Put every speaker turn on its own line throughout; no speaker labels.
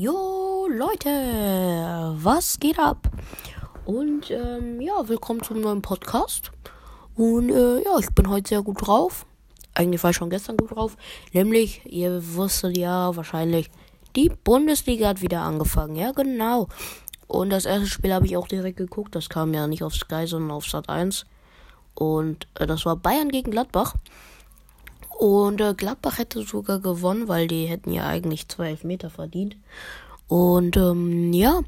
Jo Leute, was geht ab? Und ähm, ja, willkommen zum neuen Podcast. Und äh, ja, ich bin heute sehr gut drauf. Eigentlich war ich schon gestern gut drauf. Nämlich, ihr wusstet ja wahrscheinlich, die Bundesliga hat wieder angefangen. Ja, genau. Und das erste Spiel habe ich auch direkt geguckt. Das kam ja nicht auf Sky, sondern auf Sat 1. Und äh, das war Bayern gegen Gladbach. Und äh, Gladbach hätte sogar gewonnen, weil die hätten ja eigentlich zwei Elfmeter verdient. Und ähm, ja,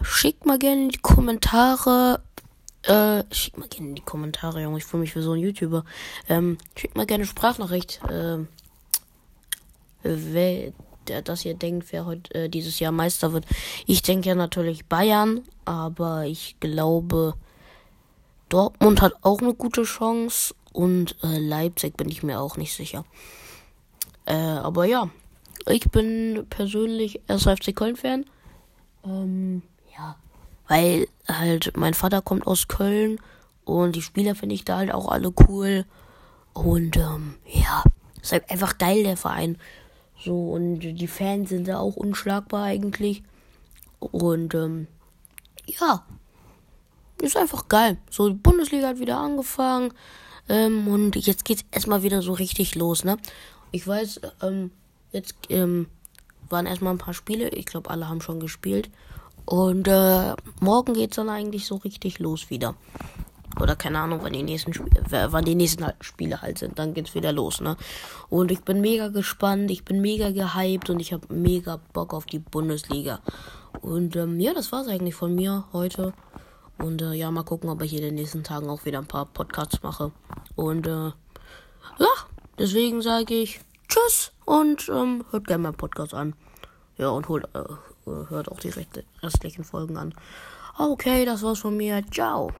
schickt mal gerne in die Kommentare. Äh, schickt mal gerne in die Kommentare, Junge. Ich fühle mich wie so ein YouTuber. Ähm, schickt mal gerne Sprachnachricht. Äh, wer, der, dass ihr denkt, wer heute äh, dieses Jahr Meister wird. Ich denke ja natürlich Bayern, aber ich glaube, Dortmund hat auch eine gute Chance und äh, Leipzig bin ich mir auch nicht sicher. Äh, aber ja, ich bin persönlich SFC Köln-Fan. Ähm, ja, weil halt mein Vater kommt aus Köln und die Spieler finde ich da halt auch alle cool. Und ähm, ja, ist halt einfach geil, der Verein. So, und die Fans sind da auch unschlagbar eigentlich. Und ähm, ja, ist einfach geil. So, die Bundesliga hat wieder angefangen. Ähm, und jetzt geht's erstmal wieder so richtig los, ne? Ich weiß, ähm, jetzt ähm, waren erstmal ein paar Spiele. Ich glaube, alle haben schon gespielt. Und äh, morgen geht's dann eigentlich so richtig los wieder. Oder keine Ahnung, wann die nächsten Sp wann die nächsten Spiele halt sind. Dann geht's wieder los, ne? Und ich bin mega gespannt, ich bin mega gehypt und ich habe mega Bock auf die Bundesliga. Und ähm, ja, das war's eigentlich von mir heute. Und äh, ja, mal gucken, ob ich in den nächsten Tagen auch wieder ein paar Podcasts mache. Und äh, ja, deswegen sage ich Tschüss und ähm, hört gerne meinen Podcast an. Ja, und holt, äh, hört auch die restlichen Folgen an. Okay, das war's von mir. Ciao.